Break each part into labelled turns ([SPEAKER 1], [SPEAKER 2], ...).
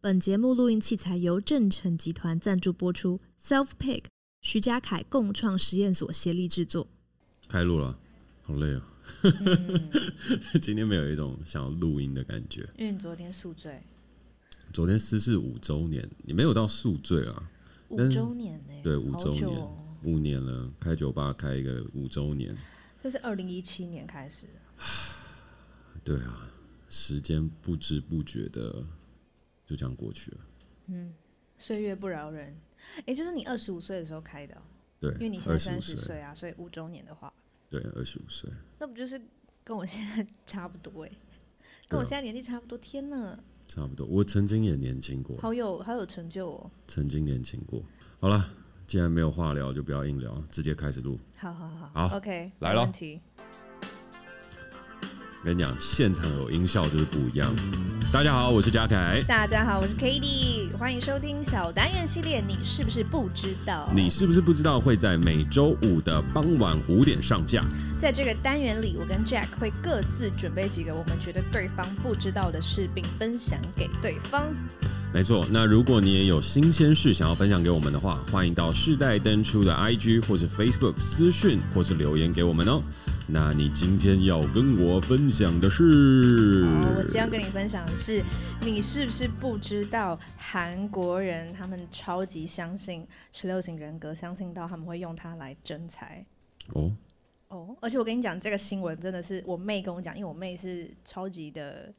[SPEAKER 1] 本节目录音器材由正成集团赞助播出，Self Pick 徐家凯共创实验所协力制作。
[SPEAKER 2] 开录了，好累哦。嗯、今天没有一种想要录音的感觉，
[SPEAKER 3] 因为你昨天宿醉。
[SPEAKER 2] 昨天私事五周年，你没有到宿醉啊？
[SPEAKER 3] 五周年呢？
[SPEAKER 2] 对，五周年，哦、五年了，开酒吧开一个五周年，
[SPEAKER 3] 就是二零一七年开始。
[SPEAKER 2] 对啊，时间不知不觉的就这样过去了。
[SPEAKER 3] 嗯，岁月不饶人。哎，就是你二十五岁的时候开的。
[SPEAKER 2] 对，
[SPEAKER 3] 因为你现在三十岁啊，所以五周年的话，
[SPEAKER 2] 对，二十五岁。
[SPEAKER 3] 那不就是跟我现在差不多哎？跟我现在年纪差不多，天哪！
[SPEAKER 2] 差不多，我曾经也年轻过，
[SPEAKER 3] 好有好有成就哦。
[SPEAKER 2] 曾经年轻过，好了，既然没有话聊，就不要硬聊，直接开始录。
[SPEAKER 3] 好好好，
[SPEAKER 2] 好
[SPEAKER 3] ，OK，
[SPEAKER 2] 来了。跟你讲，现场有音效就是不一样。大家好，我是嘉凯。
[SPEAKER 3] 大家好，我是 k a t i e。欢迎收听小单元系列。你是不是不知道？
[SPEAKER 2] 你是不是不知道会在每周五的傍晚五点上架？
[SPEAKER 3] 在这个单元里，我跟 Jack 会各自准备几个我们觉得对方不知道的事，并分享给对方。
[SPEAKER 2] 没错，那如果你也有新鲜事想要分享给我们的话，欢迎到世代登出的 IG 或是 Facebook 私讯或是留言给我们哦。那你今天要跟我分享的是？
[SPEAKER 3] 好，我今天要跟你分享的是，你是不是不知道韩国人他们超级相信十六型人格，相信到他们会用它来征财？
[SPEAKER 2] 哦
[SPEAKER 3] 哦，而且我跟你讲，这个新闻真的是我妹跟我讲，因为我妹是超级的。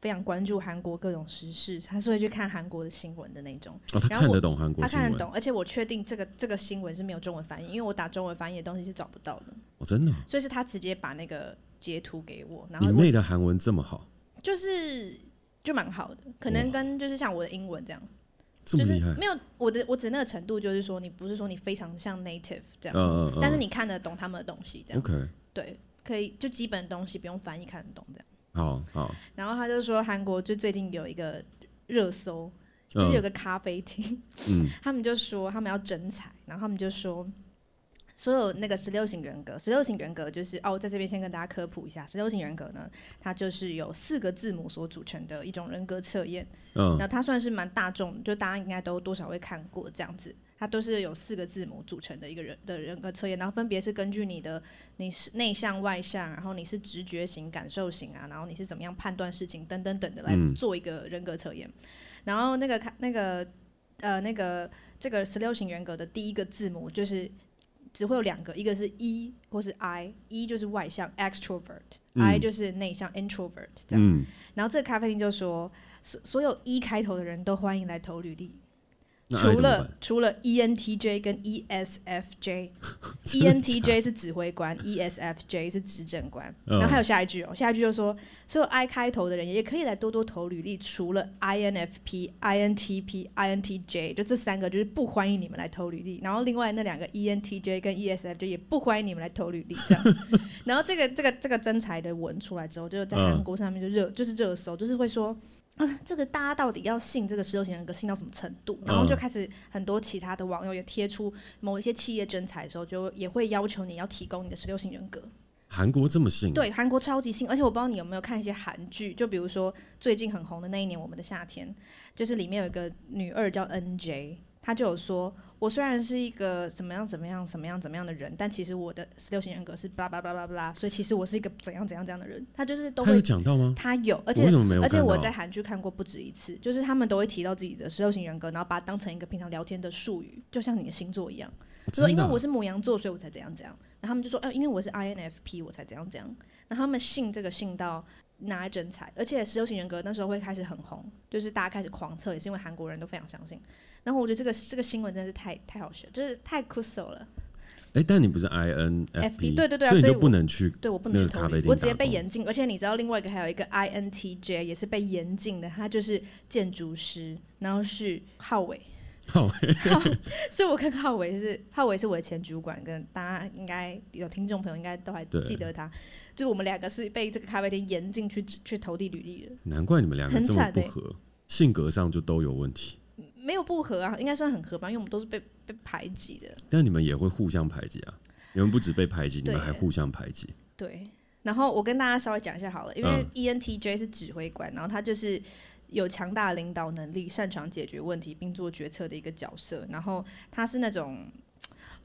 [SPEAKER 3] 非常关注韩国各种时事，他是会去看韩国的新闻的那种。
[SPEAKER 2] 哦，他看得懂韩国新闻。
[SPEAKER 3] 他看得懂，而且我确定这个这个新闻是没有中文翻译，因为我打中文翻译的东西是找不到的。
[SPEAKER 2] 哦，真的？
[SPEAKER 3] 所以是他直接把那个截图给我。然后
[SPEAKER 2] 你妹的韩文这么好？
[SPEAKER 3] 就是就蛮好的，可能跟就是像我的英文这样。
[SPEAKER 2] 这么厉害？
[SPEAKER 3] 没有我的我指那个程度，就是说你不是说你非常像 native 这样，嗯嗯嗯，但是你看得懂他们的东西这样。
[SPEAKER 2] OK。
[SPEAKER 3] 对，可以就基本东西不用翻译看得懂这样。
[SPEAKER 2] 好好，
[SPEAKER 3] 然后他就说韩国就最近有一个热搜，就是有个咖啡厅，嗯，他们就说他们要征才，然后他们就说所有那个十六型人格，十六型人格就是哦，在这边先跟大家科普一下，十六型人格呢，它就是有四个字母所组成的一种人格测验，嗯，那它算是蛮大众，就大家应该都多少会看过这样子。它都是有四个字母组成的一个人的人格测验，然后分别是根据你的你是内向外向，然后你是直觉型、感受型啊，然后你是怎么样判断事情等等等的来做一个人格测验。嗯、然后那个那个呃那个这个十六型人格的第一个字母就是只会有两个，一个是 E 或是 I，E 就是外向 extrovert，I、嗯、就是内向 introvert 这样。嗯、然后这个咖啡厅就说，所所有 E 开头的人都欢迎来投履历。除了除了 ENTJ 跟 ESFJ，ENTJ 是指挥官，ESFJ 是执政官。然后还有下一句哦，下一句就说，所有 I 开头的人也可以来多多投履历。除了 INFP、INTP、INTJ，就这三个就是不欢迎你们来投履历。然后另外那两个 ENTJ 跟 ESFJ 也不欢迎你们来投履历。这样，然后这个这个这个真才的文出来之后，就在韩国上面就热，就是热搜，就是会说。啊，这个大家到底要信这个十六型人格信到什么程度？然后就开始很多其他的网友也贴出某一些企业征才的时候，就也会要求你要提供你的十六型人格。
[SPEAKER 2] 韩国这么信？
[SPEAKER 3] 对，韩国超级信，而且我不知道你有没有看一些韩剧，就比如说最近很红的那一年我们的夏天，就是里面有一个女二叫 NJ。他就有说，我虽然是一个怎么样怎么样怎么样怎么样的人，但其实我的十六型人格是巴拉巴拉巴拉所以其实我是一个怎样怎样怎样的人。他就是都会
[SPEAKER 2] 讲到吗？
[SPEAKER 3] 他有，而且而且我在韩剧看过不止一次，就是他们都会提到自己的十六型人格，然后把它当成一个平常聊天的术语，就像你的星座一样，就说因为我是母羊座，所以我才怎样怎样。然后他们就说，哎，因为我是 INFP，我才怎样怎样。然后他们信这个信到拿来征才，而且十六型人格那时候会开始很红，就是大家开始狂测，也是因为韩国人都非常相信。然后我觉得这个这个新闻真的是太太好笑，就是太酷手了。
[SPEAKER 2] 哎，但你不是 INFP，
[SPEAKER 3] 对对对，
[SPEAKER 2] 所以你就不能去，
[SPEAKER 3] 对我不能去咖啡店，我直接被严禁。而且你知道另外一个还有一个 INTJ 也是被严禁的，他就是建筑师，然后是浩伟，
[SPEAKER 2] 浩伟，
[SPEAKER 3] 所以我跟浩伟是浩伟是我的前主管，跟大家应该有听众朋友应该都还记得他，就是我们两个是被这个咖啡厅严禁去去投递履历的。
[SPEAKER 2] 难怪你们两个这么不合，性格上就都有问题。
[SPEAKER 3] 没有不合啊，应该算很合吧，因为我们都是被被排挤的。
[SPEAKER 2] 但你们也会互相排挤啊？你们不止被排挤，你们还互相排挤。
[SPEAKER 3] 对，然后我跟大家稍微讲一下好了，因为 ENTJ 是指挥官，然后他就是有强大的领导能力，擅长解决问题并做决策的一个角色。然后他是那种，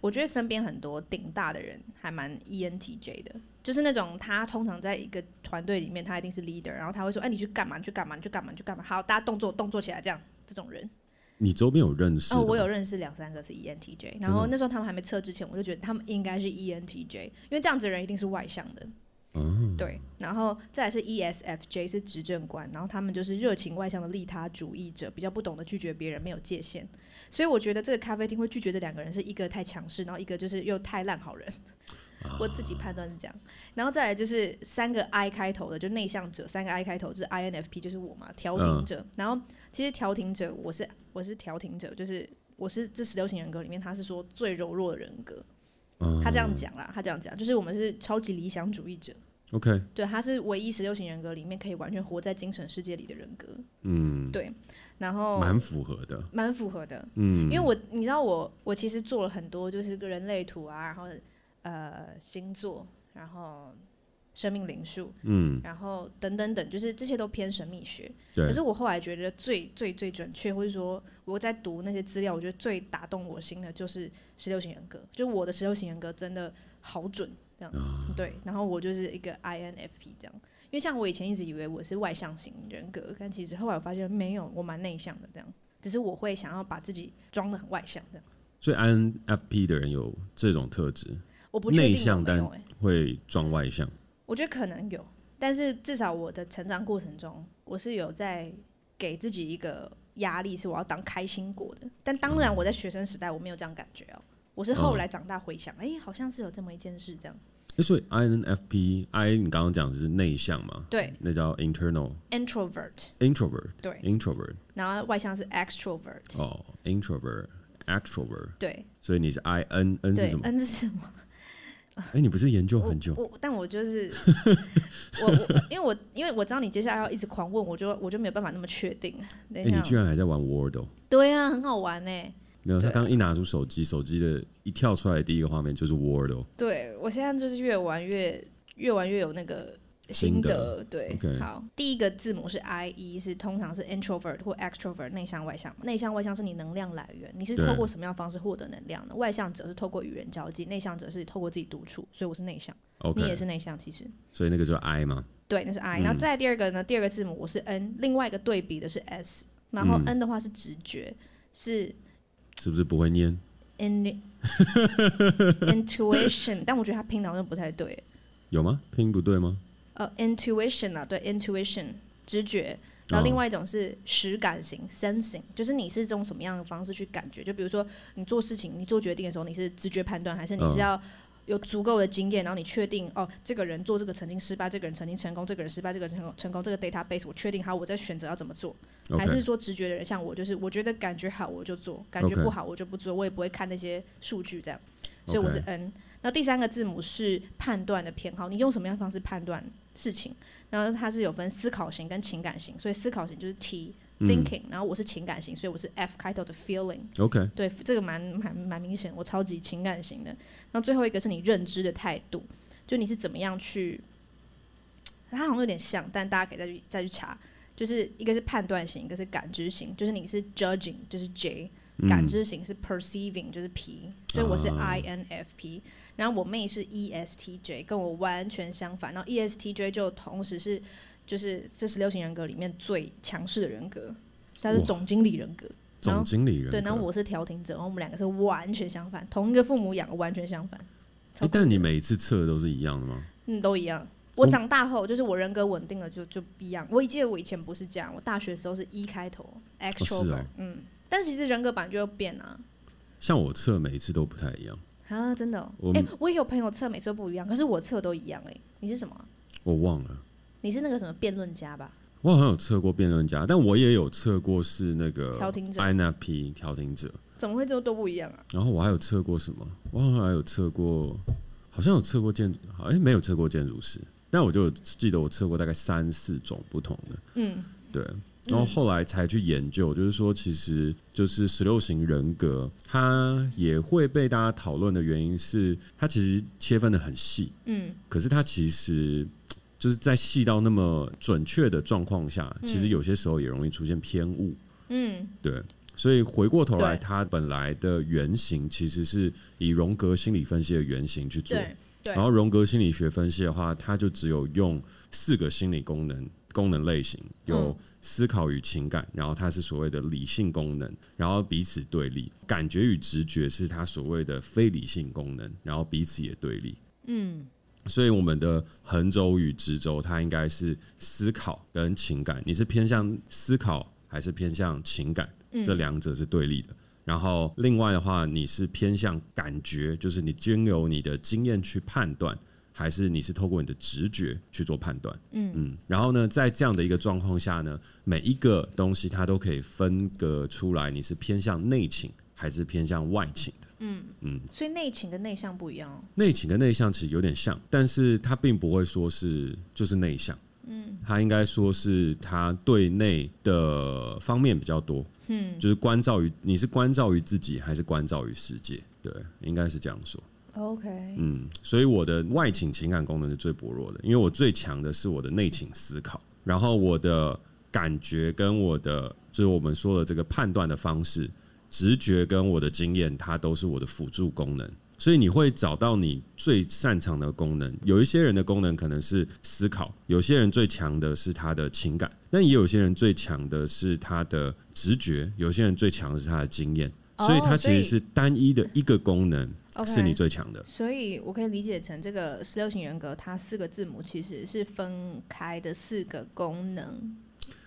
[SPEAKER 3] 我觉得身边很多顶大的人还蛮 ENTJ 的，就是那种他通常在一个团队里面，他一定是 leader，然后他会说：“哎，你去干嘛？你去干嘛？你去干嘛？你去干嘛？”好，大家动作动作起来，这样这种人。
[SPEAKER 2] 你周边有认识？
[SPEAKER 3] 哦，我有认识两三个是 ENTJ，然后那时候他们还没测之前，我就觉得他们应该是 ENTJ，因为这样子的人一定是外向的。嗯，对，然后再来是 ESFJ 是执政官，然后他们就是热情外向的利他主义者，比较不懂得拒绝别人，没有界限。所以我觉得这个咖啡厅会拒绝这两个人，是一个太强势，然后一个就是又太烂好人。啊、我自己判断是这样。然后再来就是三个 I 开头的，就内向者，三个 I 开头就是 INFP，就是我嘛，调停者。嗯、然后其实调停者，我是我是调停者，就是我是这十六型人格里面，他是说最柔弱的人格。嗯、他这样讲啦，他这样讲，就是我们是超级理想主义者。
[SPEAKER 2] OK，
[SPEAKER 3] 对，他是唯一十六型人格里面可以完全活在精神世界里的人格。
[SPEAKER 2] 嗯，
[SPEAKER 3] 对，然后
[SPEAKER 2] 蛮符合的，
[SPEAKER 3] 蛮符合的。
[SPEAKER 2] 嗯，
[SPEAKER 3] 因为我你知道我我其实做了很多，就是个人类图啊，然后呃星座，然后生命灵数，
[SPEAKER 2] 嗯，
[SPEAKER 3] 然后等等等，就是这些都偏神秘学。
[SPEAKER 2] 对。
[SPEAKER 3] 可是我后来觉得最最最准确，或者说我在读那些资料，我觉得最打动我心的就是十六型人格，就我的十六型人格真的好准。这样、哦、对，然后我就是一个 INFP 这样，因为像我以前一直以为我是外向型人格，但其实后来我发现没有，我蛮内向的这样，只是我会想要把自己装的很外向这样。
[SPEAKER 2] 所以 INFP 的人有这种特质，
[SPEAKER 3] 我
[SPEAKER 2] 内向但会装外向。
[SPEAKER 3] 我觉得可能有，但是至少我的成长过程中，我是有在给自己一个压力，是我要当开心果的。但当然我在学生时代我没有这样感觉哦。我是后来长大回想，哎、好像是有这么一件事，这样。
[SPEAKER 2] 欸、所以 INFP，I 你刚刚讲的是内向嘛？
[SPEAKER 3] 对，
[SPEAKER 2] 那叫
[SPEAKER 3] internal，introvert，introvert，
[SPEAKER 2] 对
[SPEAKER 3] ，introvert。然后外向是 extrovert。
[SPEAKER 2] 哦，introvert，extrovert。
[SPEAKER 3] 对。
[SPEAKER 2] 所以你是 IN，N 是什么
[SPEAKER 3] ？N 是什么？
[SPEAKER 2] 哎、欸，你不是研究很久？
[SPEAKER 3] 我，我但我就是 我我，因为我因为我知道你接下来要一直狂问，我就我就没有办法那么确定。哎、欸，
[SPEAKER 2] 你居然还在玩 Wordle？
[SPEAKER 3] 对啊，很好玩呢。
[SPEAKER 2] 没有，他刚刚一拿出手机，手机的一跳出来的第一个画面就是 Wordle。
[SPEAKER 3] 对，我现在就是越玩越越玩越有那个心得。的对，okay. 好，第一个字母是 I，E，是通常是 introvert 或 extrovert，内向外向。内向外向是你能量来源，你是透过什么样的方式获得能量的？外向者是透过与人交际，内向者是透过自己独处。所以我是内向，okay. 你也是内向，其实。
[SPEAKER 2] 所以那个就是 I 吗？
[SPEAKER 3] 对，那是 I。然后再第二个呢？第二个字母我是 N，另外一个对比的是 S。然后 N 的话是直觉，嗯、是。
[SPEAKER 2] 是不是不会念
[SPEAKER 3] ？In intuition，但我觉得他拼的好像不太对。
[SPEAKER 2] 有吗？拼不对吗？
[SPEAKER 3] 呃、uh,，intuition 啊，对，intuition 直觉。然后另外一种是实感型、oh.，sensing，就是你是用什么样的方式去感觉？就比如说你做事情、你做决定的时候，你是直觉判断，还是你是要？有足够的经验，然后你确定哦，这个人做这个曾经失败，这个人曾经成功，这个人失败，这个人成功成功，这个 database 我确定好，我在选择要怎么做.还是说直觉的人像我，就是我觉得感觉好我就做，感觉不好我就不做，我也不会看那些数据这样，所以我是 N。那.第三个字母是判断的偏好，你用什么样的方式判断事情？然后它是有分思考型跟情感型，所以思考型就是 T。Thinking，然后我是情感型，所以我是 F 开头的 Feeling。
[SPEAKER 2] OK，
[SPEAKER 3] 对，这个蛮蛮蛮明显，我超级情感型的。然后最后一个是你认知的态度，就你是怎么样去，它好像有点像，但大家可以再去再去查，就是一个是判断型，一个是感知型，就是你是 Judging，就是 J，感知型是 Perceiving，就是 P，所以我是 INFP。然后我妹是 ESTJ，跟我完全相反。然后 ESTJ 就同时是。就是这十六型人格里面最强势的人格，他是总经理人格。
[SPEAKER 2] 总经理人格。
[SPEAKER 3] 对，然后我是调停者，然后我们两个是完全相反，同一个父母养，完全相反。
[SPEAKER 2] 欸、但你每一次测都是一样的吗？
[SPEAKER 3] 嗯，都一样。我长大后，就是我人格稳定了就，就就一样。我记得我以前不是这样，我大学的时候是 E 开头哦。嗯，但其实人格版就要变啊。
[SPEAKER 2] 像我测每一次都不太一样
[SPEAKER 3] 啊，真的、哦。哎、欸，我也有朋友测每次都不一样，可是我测都一样哎、欸。你是什么？
[SPEAKER 2] 我忘了。
[SPEAKER 3] 你是那个什么辩论家吧？
[SPEAKER 2] 我好像有测过辩论家，但我也有测过是那个
[SPEAKER 3] 调停者
[SPEAKER 2] ，INFP 调停者。
[SPEAKER 3] 怎么会这么都不一样啊？
[SPEAKER 2] 然后我还有测过什么？我好像还有测过，好像有测过建，好像没有测过建筑师，但我就记得我测过大概三四种不同的。
[SPEAKER 3] 嗯，
[SPEAKER 2] 对。然后后来才去研究，就是说，其实就是十六型人格，它也会被大家讨论的原因是，它其实切分的很细。
[SPEAKER 3] 嗯，
[SPEAKER 2] 可是它其实。就是在细到那么准确的状况下，其实有些时候也容易出现偏误。嗯，对。所以回过头来，它本来的原型其实是以荣格心理分析的原型去做。然后荣格心理学分析的话，它就只有用四个心理功能功能类型，有思考与情感，然后它是所谓的理性功能，然后彼此对立；感觉与直觉是它所谓的非理性功能，然后彼此也对立。嗯，所以我们的横轴与直轴，它应该是思考跟情感，你是偏向思考还是偏向情感？这两者是对立的。然后另外的话，你是偏向感觉，就是你经由你的经验去判断，还是你是透过你的直觉去做判断？嗯嗯。然后呢，在这样的一个状况下呢，每一个东西它都可以分隔出来，你是偏向内倾还是偏向外倾的？嗯嗯。
[SPEAKER 3] 所以内倾跟内向不一样哦。
[SPEAKER 2] 内倾跟内向其实有点像，但是它并不会说是就是内向。嗯。它应该说是它对内的方面比较多。嗯，就是关照于你是关照于自己还是关照于世界？对，应该是这样说。
[SPEAKER 3] OK，
[SPEAKER 2] 嗯，所以我的外倾情感功能是最薄弱的，因为我最强的是我的内倾思考，然后我的感觉跟我的就是我们说的这个判断的方式、直觉跟我的经验，它都是我的辅助功能。所以你会找到你最擅长的功能。有一些人的功能可能是思考，有些人最强的是他的情感，但也有些人最强的是他的直觉，有些人最强的是他的经验。所以它其实是单一的一个功能是你最强的。
[SPEAKER 3] 所以我可以理解成这个十六型人格，它四个字母其实是分开的四个功能。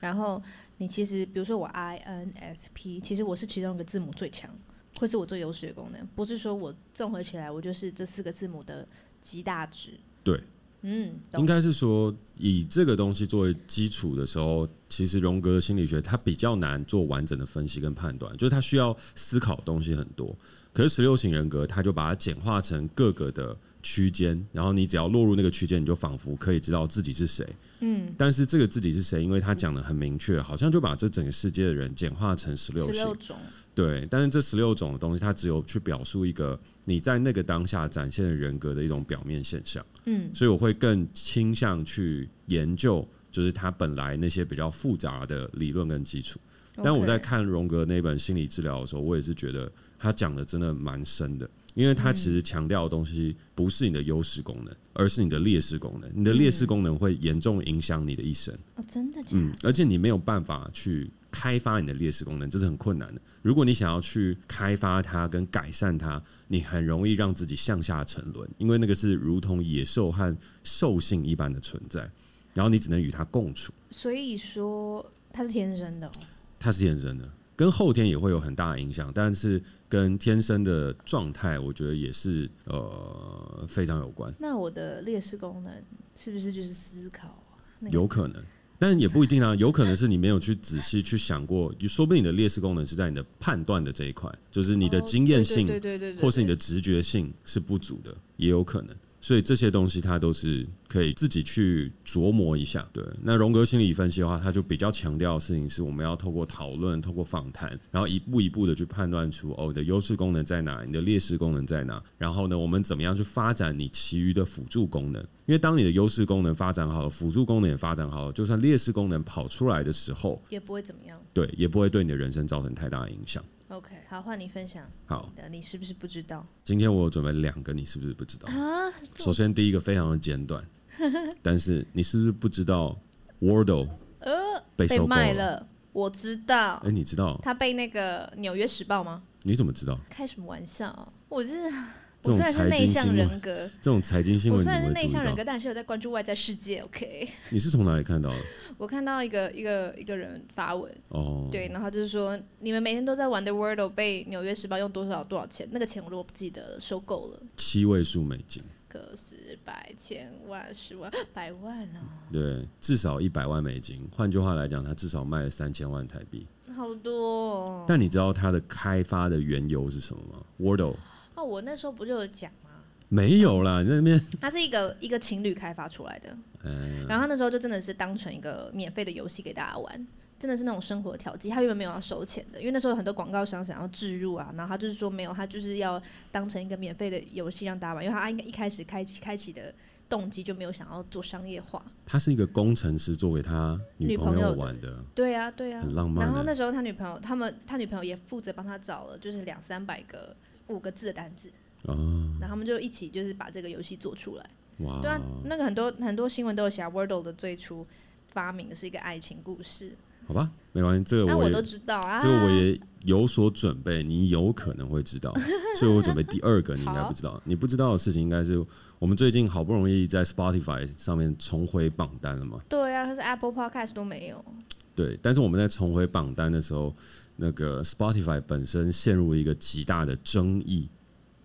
[SPEAKER 3] 然后你其实，比如说我 INFP，其实我是其中一个字母最强。会是我最优势的功能，不是说我综合起来我就是这四个字母的极大值。
[SPEAKER 2] 对，嗯，应该是说以这个东西作为基础的时候，其实荣格心理学它比较难做完整的分析跟判断，就是它需要思考的东西很多。可是十六型人格，它就把它简化成各个的区间，然后你只要落入那个区间，你就仿佛可以知道自己是谁。嗯，但是这个自己是谁，因为他讲的很明确，好像就把这整个世界的人简化成十六型。对，但是这十六种的东西，它只有去表述一个你在那个当下展现的人格的一种表面现象。嗯，所以我会更倾向去研究，就是他本来那些比较复杂的理论跟基础。但我在看荣格那本心理治疗的时候，我也是觉得他讲的真的蛮深的，因为他其实强调的东西不是你的优势功能，而是你的劣势功能。你的劣势功能会严重影响你的一生。
[SPEAKER 3] 哦，真的假的？
[SPEAKER 2] 嗯，而且你没有办法去。开发你的劣势功能，这是很困难的。如果你想要去开发它跟改善它，你很容易让自己向下沉沦，因为那个是如同野兽和兽性一般的存在，然后你只能与它共处。
[SPEAKER 3] 所以说，它是天生的哦。
[SPEAKER 2] 它是天生的，跟后天也会有很大的影响，但是跟天生的状态，我觉得也是呃非常有关。
[SPEAKER 3] 那我的劣势功能是不是就是思考啊？那个、
[SPEAKER 2] 有可能。但也不一定啊，有可能是你没有去仔细去想过，说不定你的劣势功能是在你的判断的这一块，就是你的经验性，或是你的直觉性是不足的，也有可能。所以这些东西它都是可以自己去琢磨一下。对，那荣格心理分析的话，它就比较强调的事情是，我们要透过讨论、透过访谈，然后一步一步的去判断出哦，你的优势功能在哪，你的劣势功能在哪。然后呢，我们怎么样去发展你其余的辅助功能？因为当你的优势功能发展好了，辅助功能也发展好了，就算劣势功能跑出来的时候，
[SPEAKER 3] 也不会怎么样。
[SPEAKER 2] 对，也不会对你的人生造成太大的影响。
[SPEAKER 3] OK，好，换你分享。
[SPEAKER 2] 好
[SPEAKER 3] 的，你是不是不知道？
[SPEAKER 2] 今天我有准备两个，你是不是不知道？啊，首先第一个非常的简短，但是你是不是不知道 Wordle 呃被收购了？了？
[SPEAKER 3] 我知道。
[SPEAKER 2] 哎、欸，你知道？
[SPEAKER 3] 他被那个《纽约时报》吗？
[SPEAKER 2] 你怎么知道？
[SPEAKER 3] 开什么玩笑？我是。我虽然是内向人格，
[SPEAKER 2] 这种财经新闻，我
[SPEAKER 3] 虽然是内向人格，但是有在关注外在世界。OK，
[SPEAKER 2] 你是从哪里看到的？
[SPEAKER 3] 我看到一个一个一个人发文哦，对，然后就是说你们每天都在玩的 Wordle 被《纽约时报》用多少多少钱？那个钱我都不记得了，收购了
[SPEAKER 2] 七位数美金，
[SPEAKER 3] 个十百千万十万百万哦，
[SPEAKER 2] 对，至少一百万美金。换句话来讲，它至少卖了三千万台币，
[SPEAKER 3] 好多哦。
[SPEAKER 2] 但你知道它的开发的缘由是什么吗？Wordle。
[SPEAKER 3] 哦，我那时候不就有讲吗？
[SPEAKER 2] 没有啦，那边
[SPEAKER 3] 它是一个一个情侣开发出来的，嗯，然后他那时候就真的是当成一个免费的游戏给大家玩，真的是那种生活调剂。他原本没有要收钱的，因为那时候有很多广告商想要置入啊，然后他就是说没有，他就是要当成一个免费的游戏让大家玩，因为他应该一开始开启开启的动机就没有想要做商业化。
[SPEAKER 2] 他是一个工程师，作为他女朋友玩的。
[SPEAKER 3] 对啊，对啊，
[SPEAKER 2] 很浪漫。
[SPEAKER 3] 然后那时候他女朋友，他们他女朋友也负责帮他找了，就是两三百个五个字的单字。哦。然后他们就一起就是把这个游戏做出来。哇。对啊，那个很多很多新闻都有写，Wordle 的最初发明的是一个爱情故事。
[SPEAKER 2] 好吧，没关系，这个我，
[SPEAKER 3] 我都知道啊，
[SPEAKER 2] 这个我也有所准备。你有可能会知道，所以我准备第二个，你应该不知道。你不知道的事情，应该是我们最近好不容易在 Spotify 上面重回榜单了嘛？
[SPEAKER 3] 对啊，可是 Apple Podcast 都没有。
[SPEAKER 2] 对，但是我们在重回榜单的时候，那个 Spotify 本身陷入一个极大的争议。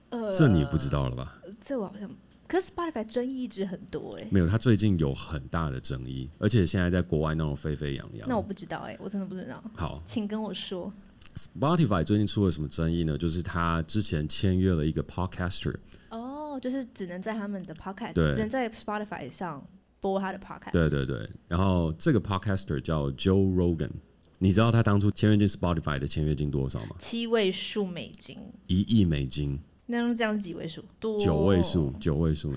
[SPEAKER 2] 呃，这你不知道了吧？
[SPEAKER 3] 这我好像。可是 Spotify 争议一直很多哎、欸，
[SPEAKER 2] 没有，他最近有很大的争议，而且现在在国外闹得沸沸扬扬。
[SPEAKER 3] 那我不知道哎、欸，我真的不知道。
[SPEAKER 2] 好，
[SPEAKER 3] 请跟我说。
[SPEAKER 2] Spotify 最近出了什么争议呢？就是他之前签约了一个 Podcaster，
[SPEAKER 3] 哦，就是只能在他们的 Podcast，
[SPEAKER 2] 对
[SPEAKER 3] 只能在 Spotify 上播他的 Podcast。
[SPEAKER 2] 对对对，然后这个 Podcaster 叫 Joe Rogan，你知道他当初签约进 Spotify 的签约金多少吗？
[SPEAKER 3] 七位数美金，
[SPEAKER 2] 一亿美金。
[SPEAKER 3] 那用这样几位数？多
[SPEAKER 2] 九位数，九位数，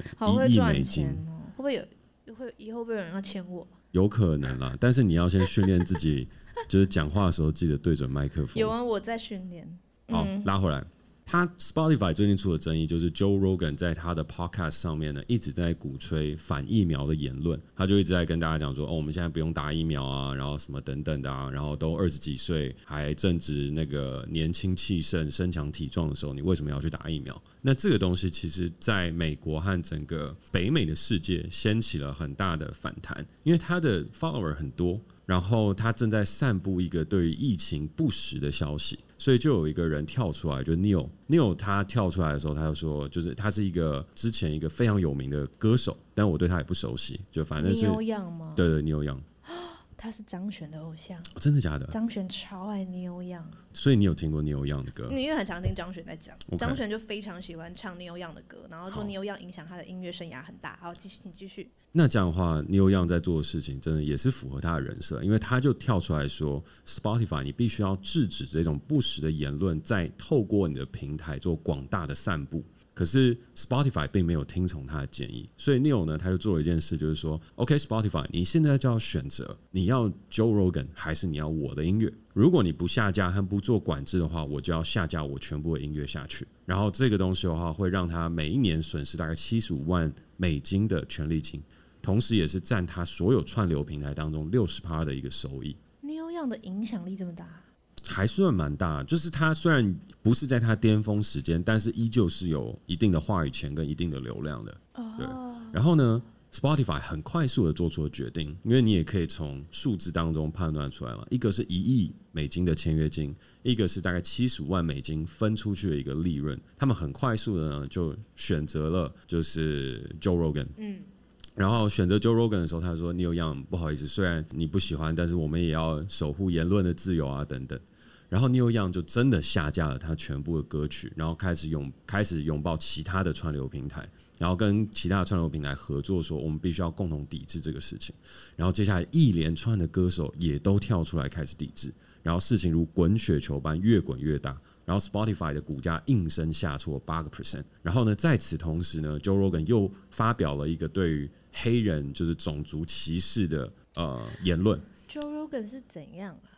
[SPEAKER 3] 一亿美金哦！会不会有？会以后会有人要签我？
[SPEAKER 2] 有可能啦，但是你要先训练自己，就是讲话的时候记得对准麦克风。
[SPEAKER 3] 有啊，我在训练。
[SPEAKER 2] 好，
[SPEAKER 3] 嗯、
[SPEAKER 2] 拉回来。他 Spotify 最近出的争议就是 Joe Rogan 在他的 Podcast 上面呢，一直在鼓吹反疫苗的言论，他就一直在跟大家讲说，哦，我们现在不用打疫苗啊，然后什么等等的啊，然后都二十几岁还正值那个年轻气盛、身强体壮的时候，你为什么要去打疫苗？那这个东西其实在美国和整个北美的世界掀起了很大的反弹，因为他的 follower 很多。然后他正在散布一个对于疫情不实的消息，所以就有一个人跳出来，就 Neil Neil 他跳出来的时候，他就说，就是他是一个之前一个非常有名的歌手，但我对他也不熟悉，就反正是？对对，Neil Young。
[SPEAKER 3] 他是张悬的偶像，
[SPEAKER 2] 哦，真的假的？
[SPEAKER 3] 张悬超爱 Neil Young，
[SPEAKER 2] 所以你有听过 Neil Young 的歌？
[SPEAKER 3] 你因为很常听张悬在讲，
[SPEAKER 2] 张
[SPEAKER 3] 悬就非常喜欢唱 Neil Young 的歌，然后说 Neil Young 影响他的音乐生涯很大。好，继续，请继续。
[SPEAKER 2] 那这样的话，Neil Young 在做的事情真的也是符合他的人设，因为他就跳出来说，Spotify 你必须要制止这种不实的言论，在透过你的平台做广大的散布。可是 Spotify 并没有听从他的建议，所以 Neil 呢，他就做了一件事，就是说，OK，Spotify，你现在就要选择，你要 Joe Rogan 还是你要我的音乐？如果你不下架和不做管制的话，我就要下架我全部的音乐下去。然后这个东西的话，会让他每一年损失大概七十五万美金的权利金，同时也是占他所有串流平台当中六十趴的一个收益。
[SPEAKER 3] Neil Young 的影响力这么大？
[SPEAKER 2] 还算蛮大，就是他虽然不是在他巅峰时间，但是依旧是有一定的话语权跟一定的流量的。对，然后呢，Spotify 很快速的做出了决定，因为你也可以从数字当中判断出来嘛，一个是一亿美金的签约金，一个是大概七十五万美金分出去的一个利润，他们很快速的呢就选择了就是 Joe Rogan。嗯。然后选择 Joe Rogan 的时候，他说：“Neil Young，不好意思，虽然你不喜欢，但是我们也要守护言论的自由啊，等等。”然后 Neil Young 就真的下架了他全部的歌曲，然后开始拥开始拥抱其他的串流平台，然后跟其他的串流平台合作，说我们必须要共同抵制这个事情。然后接下来一连串的歌手也都跳出来开始抵制，然后事情如滚雪球般越滚越大，然后 Spotify 的股价应声下挫八个 percent。然后呢，在此同时呢，Joe Rogan 又发表了一个对于黑人就是种族歧视的呃言论。
[SPEAKER 3] Joe Rogan 是怎样啊？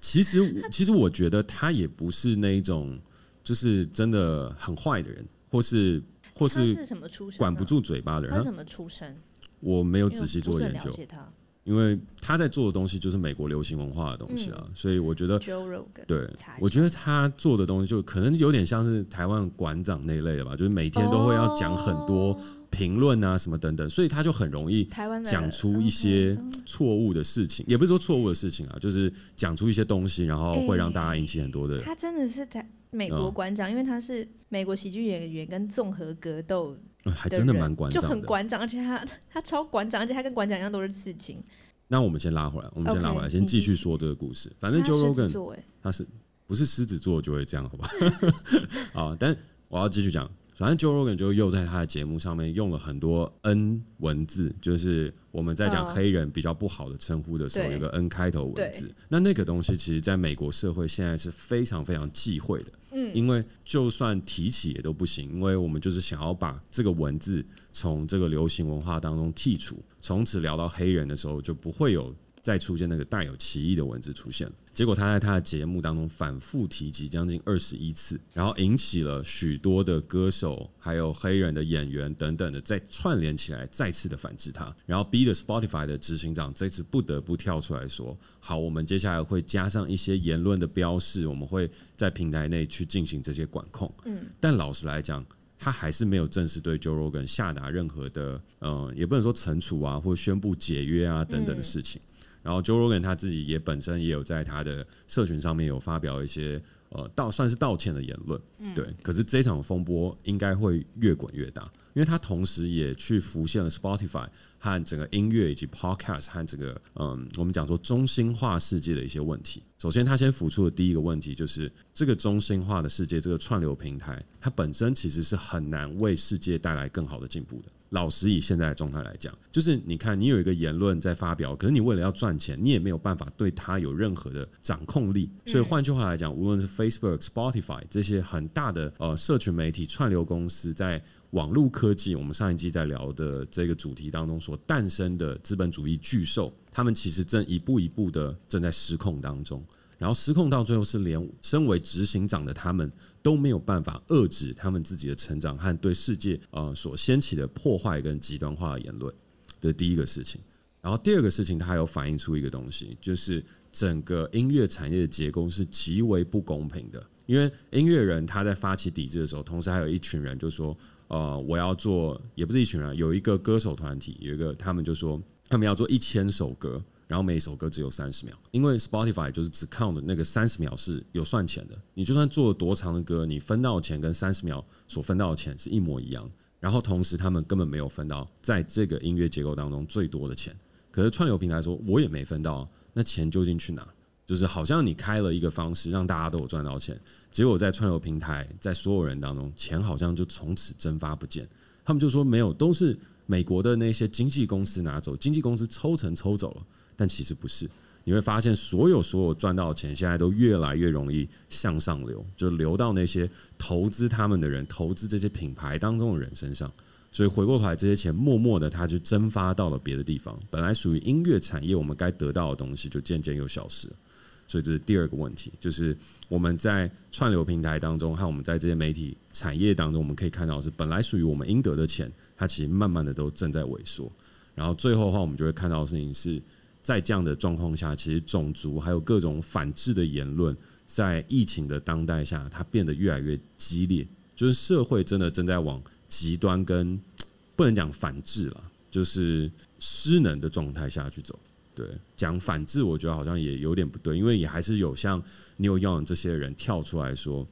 [SPEAKER 2] 其实，其实我觉得他也不是那一种，就是真的很坏的人，或是或是管不住嘴巴的人。
[SPEAKER 3] 他什么出身？
[SPEAKER 2] 我没有仔细做研究，因为他在做的东西就是美国流行文化的东西啊，嗯、所以我觉得，对，我觉得他做的东西就可能有点像是台湾馆长那一类的吧，就是每天都会要讲很多。哦评论啊，什么等等，所以他就很容易讲出一些错误的事情，也不是说错误的事情啊，就是讲出一些东西，然后会让大家引起很多的。
[SPEAKER 3] 他真的是台美国馆长，因为他是美国喜剧演员跟综合格斗，
[SPEAKER 2] 还真的蛮馆长，
[SPEAKER 3] 就很馆长，而且他他超馆长，而且他跟馆长一样都是刺青。
[SPEAKER 2] 那我们先拉回来，我们先拉回来，先继续说这个故事。反正 Joe Rogan 他是不是狮子座就会这样，好吧？啊，但我要继续讲。反正 Joe Rogan 就又在他的节目上面用了很多 N 文字，就是我们在讲黑人比较不好的称呼的时候，有个 N 开头文字。那那个东西其实在美国社会现在是非常非常忌讳的，嗯，因为就算提起也都不行，因为我们就是想要把这个文字从这个流行文化当中剔除，从此聊到黑人的时候就不会有。再出现那个带有歧义的文字出现，结果他在他的节目当中反复提及将近二十一次，然后引起了许多的歌手还有黑人的演员等等的再串联起来，再次的反制他，然后逼得 Spotify 的执行长这次不得不跳出来说：“好，我们接下来会加上一些言论的标示，我们会在平台内去进行这些管控。”嗯，但老实来讲，他还是没有正式对 Joe Rogan 下达任何的，嗯，也不能说惩处啊，或宣布解约啊等等的事情。然后 Joe Rogan 他自己也本身也有在他的社群上面有发表一些呃道算是道歉的言论，嗯对。可是这场风波应该会越滚越大，因为他同时也去浮现了 Spotify 和整个音乐以及 Podcast 和这个嗯我们讲说中心化世界的一些问题。首先，他先浮出的第一个问题就是这个中心化的世界，这个串流平台，它本身其实是很难为世界带来更好的进步的。老实以现在的状态来讲，就是你看，你有一个言论在发表，可是你为了要赚钱，你也没有办法对它有任何的掌控力。所以换句话来讲，无论是 Facebook、Spotify 这些很大的呃社群媒体串流公司，在网络科技，我们上一季在聊的这个主题当中所诞生的资本主义巨兽，他们其实正一步一步的正在失控当中。然后失控到最后是连身为执行长的他们都没有办法遏制他们自己的成长和对世界呃所掀起的破坏跟极端化的言论，这是第一个事情。然后第二个事情，它有反映出一个东西，就是整个音乐产业的结构是极为不公平的。因为音乐人他在发起抵制的时候，同时还有一群人就说，呃，我要做，也不是一群人，有一个歌手团体，有一个他们就说，他们要做一千首歌。然后每一首歌只有三十秒，因为 Spotify 就是只 count 那个三十秒是有算钱的。你就算做了多长的歌，你分到的钱跟三十秒所分到的钱是一模一样。然后同时他们根本没有分到在这个音乐结构当中最多的钱。可是串流平台说我也没分到，那钱究竟去哪？就是好像你开了一个方式让大家都有赚到钱，结果在串流平台在所有人当中钱好像就从此蒸发不见。他们就说没有，都是美国的那些经纪公司拿走，经纪公司抽成抽走了。但其实不是，你会发现所有所有赚到的钱，现在都越来越容易向上流，就流到那些投资他们的人、投资这些品牌当中的人身上。所以回过头来，这些钱默默的，它就蒸发到了别的地方。本来属于音乐产业我们该得到的东西，就渐渐又消失。所以这是第二个问题，就是我们在串流平台当中，和我们在这些媒体产业当中，我们可以看到是本来属于我们应得的钱，它其实慢慢的都正在萎缩。然后最后的话，我们就会看到事情是。在这样的状况下，其实种族还有各种反制的言论，在疫情的当代下，它变得越来越激烈。就是社会真的正在往极端跟不能讲反制了，就是失能的状态下去走。对，讲反制，我觉得好像也有点不对，因为也还是有像 New Young 这些人跳出来说，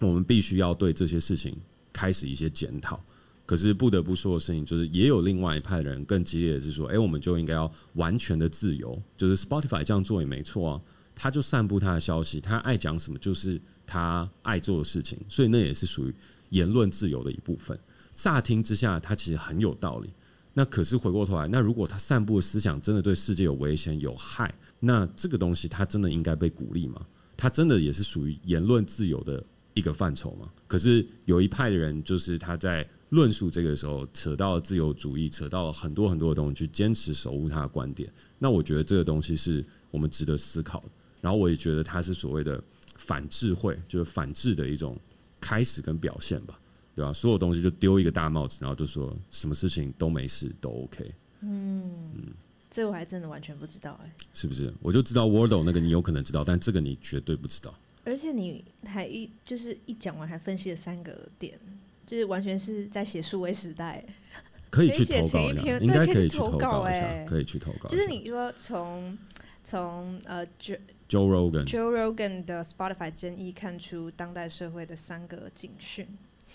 [SPEAKER 2] 我们必须要对这些事情开始一些检讨。可是不得不说的事情，就是也有另外一派人更激烈的是说，哎，我们就应该要完全的自由。就是 Spotify 这样做也没错啊，他就散布他的消息，他爱讲什么就是他爱做的事情，所以那也是属于言论自由的一部分。乍听之下，他其实很有道理。那可是回过头来，那如果他散布的思想真的对世界有危险有害，那这个东西他真的应该被鼓励吗？他真的也是属于言论自由的一个范畴吗？可是有一派的人，就是他在。论述这个时候扯到了自由主义，扯到了很多很多的东西，去坚持守护他的观点。那我觉得这个东西是我们值得思考的。然后我也觉得它是所谓的反智慧，就是反智的一种开始跟表现吧，对吧？所有东西就丢一个大帽子，然后就说什么事情都没事，都 OK。嗯
[SPEAKER 3] 嗯，这我还真的完全不知道哎、欸，
[SPEAKER 2] 是不是？我就知道 Wordle 那个你有可能知道，但这个你绝对不知道。
[SPEAKER 3] 而且你还一就是一讲完还分析了三个点。就是完全是在写数位时代，
[SPEAKER 2] 可以去投稿一下，应该可以去投稿一下，
[SPEAKER 3] 欸，
[SPEAKER 2] 可以去投稿。
[SPEAKER 3] 就是你说从从呃 Joe
[SPEAKER 2] Rogan
[SPEAKER 3] Joe Rogan 的 Spotify 争议看出当代社会的三个警讯。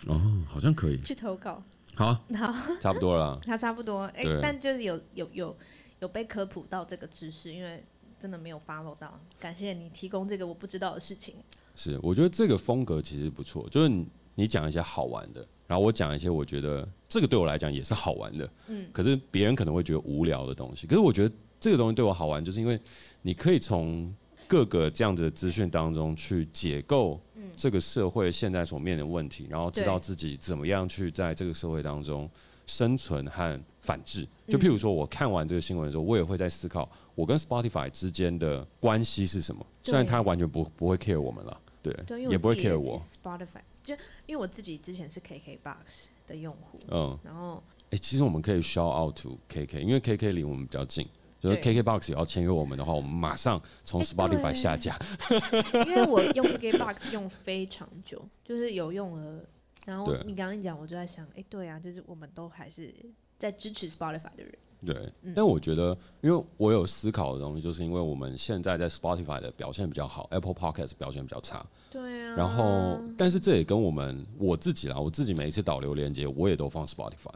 [SPEAKER 2] 哦，好像可以
[SPEAKER 3] 去投稿。
[SPEAKER 2] 好，
[SPEAKER 3] 好，
[SPEAKER 2] 差不多了。
[SPEAKER 3] 他差不多，哎，欸，但就是有有有有被科普到这个知识，因为真的没有 follow 到。感谢你提供这个我不知道的事情。
[SPEAKER 2] 是，我觉得这个风格其实不错，就是你。讲一些好玩的，然后我讲一些我觉得这个对我来讲也是好玩的，嗯，可是别人可能会觉得无聊的东西。可是我觉得这个东西对我好玩，就是因为你可以从各个这样子的资讯当中去解构这个社会现在所面临的问题，然后知道自己怎么样去在这个社会当中生存和反制。就譬如说，我看完这个新闻的时候，我也会在思考我跟 Spotify 之间的关系是什么。虽然他完全不不会 care 我们了，对，也不会 care 我。
[SPEAKER 3] Spotify 就因为我自己之前是 KKBOX 的用户，
[SPEAKER 2] 嗯，
[SPEAKER 3] 然后
[SPEAKER 2] 哎，其实我们可以 shout out to KK，因为 KK 离我们比较近。就是 KKBOX 也要签约我们的话，我们马上从 Spotify 下架。
[SPEAKER 3] 因为我用 KKBOX 用非常久，就是有用了。然后你刚刚一讲，我就在想，哎，对啊，就是我们都还是在支持 Spotify 的人。
[SPEAKER 2] 对，嗯、但我觉得，因为我有思考的东西，就是因为我们现在在 Spotify 的表现比较好，Apple Podcast 表现比较差。
[SPEAKER 3] 对啊。
[SPEAKER 2] 然后，但是这也跟我们我自己啦，我自己每一次导流连接，我也都放 Spotify，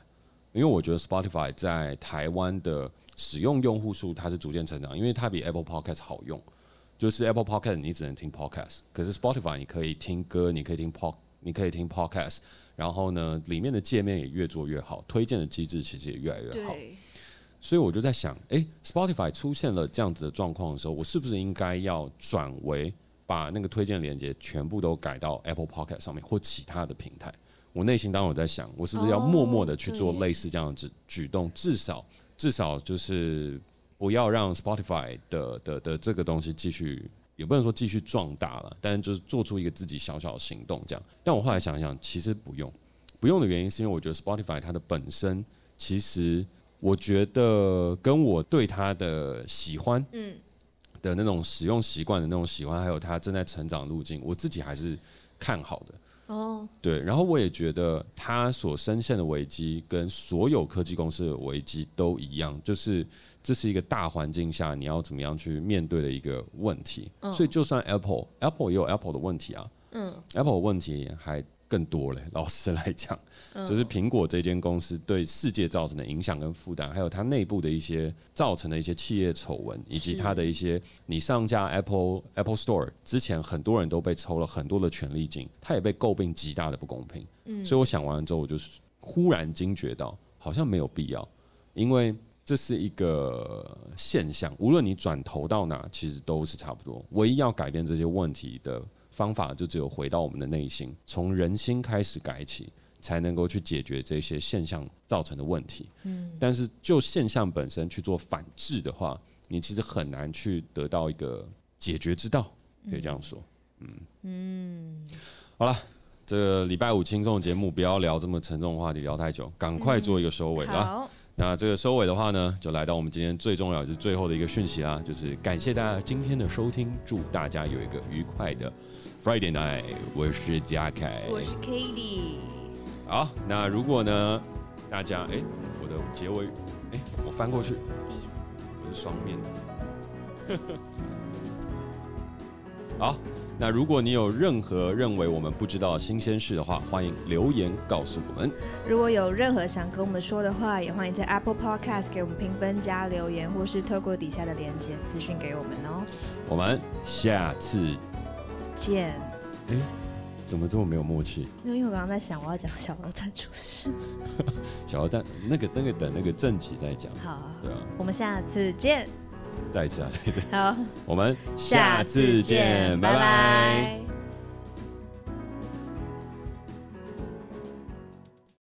[SPEAKER 2] 因为我觉得 Spotify 在台湾的。使用用户数它是逐渐成长，因为它比 Apple Podcast 好用。就是 Apple Podcast 你只能听 Podcast，可是 Spotify 你可以听歌，你可以听 Pod，你可以听 Podcast。然后呢，里面的界面也越做越好，推荐的机制其实也越来越好。所以我就在想，诶，Spotify 出现了这样子的状况的时候，我是不是应该要转为把那个推荐链接全部都改到 Apple Pocket 上面或其他的平台？我内心当然我在想，我是不是要默默的去做类似这样子举动，至少。至少就是不要让 Spotify 的的的这个东西继续，也不能说继续壮大了，但是就是做出一个自己小小的行动这样。但我后来想想，其实不用，不用的原因是因为我觉得 Spotify 它的本身，其实我觉得跟我对他的喜欢，嗯，的那种使用习惯的那种喜欢，还有他正在成长路径，我自己还是看好的。哦，对，然后我也觉得他所深陷的危机跟所有科技公司的危机都一样，就是这是一个大环境下你要怎么样去面对的一个问题。所以就算 Apple，Apple 也有 Apple 的问题啊，嗯，Apple 的问题还。更多嘞，老实来讲，就是苹果这间公司对世界造成的影响跟负担，还有它内部的一些造成的一些企业丑闻，以及它的一些你上架 Apple Apple Store 之前，很多人都被抽了很多的权利金，它也被诟病极大的不公平。嗯，所以我想完了之后，我就忽然惊觉到，好像没有必要，因为这是一个现象，无论你转投到哪，其实都是差不多。唯一要改变这些问题的。方法就只有回到我们的内心，从人心开始改起，才能够去解决这些现象造成的问题。嗯，但是就现象本身去做反制的话，你其实很难去得到一个解决之道，可以这样说。嗯嗯，好了，这个礼拜五轻松的节目，不要聊这么沉重的话题，聊太久，赶快做一个收尾吧。好，那这个收尾的话呢，就来到我们今天最重要也是最后的一个讯息啦，就是感谢大家今天的收听，祝大家有一个愉快的。Friday night，我是嘉凯，
[SPEAKER 3] 我是 Katie。
[SPEAKER 2] 好，那如果呢，大家哎、欸，我的结尾哎、欸，我翻过去，我是双面的。好，那如果你有任何认为我们不知道的新鲜事的话，欢迎留言告诉我们。
[SPEAKER 3] 如果有任何想跟我们说的话，也欢迎在 Apple Podcast 给我们评分加留言，或是透过底下的链接私讯给我们哦。
[SPEAKER 2] 我们下次。
[SPEAKER 3] 见，
[SPEAKER 2] 哎，怎么这么没有默契？
[SPEAKER 3] 因为因为我刚刚在想，我要讲小鹅蛋出事。
[SPEAKER 2] 小鹅蛋，那个那个等那个正集再讲。
[SPEAKER 3] 好啊，
[SPEAKER 2] 对啊，
[SPEAKER 3] 我们下次见。
[SPEAKER 2] 再一次啊，再一次。
[SPEAKER 3] 好，
[SPEAKER 2] 我们下次见，拜拜。拜拜。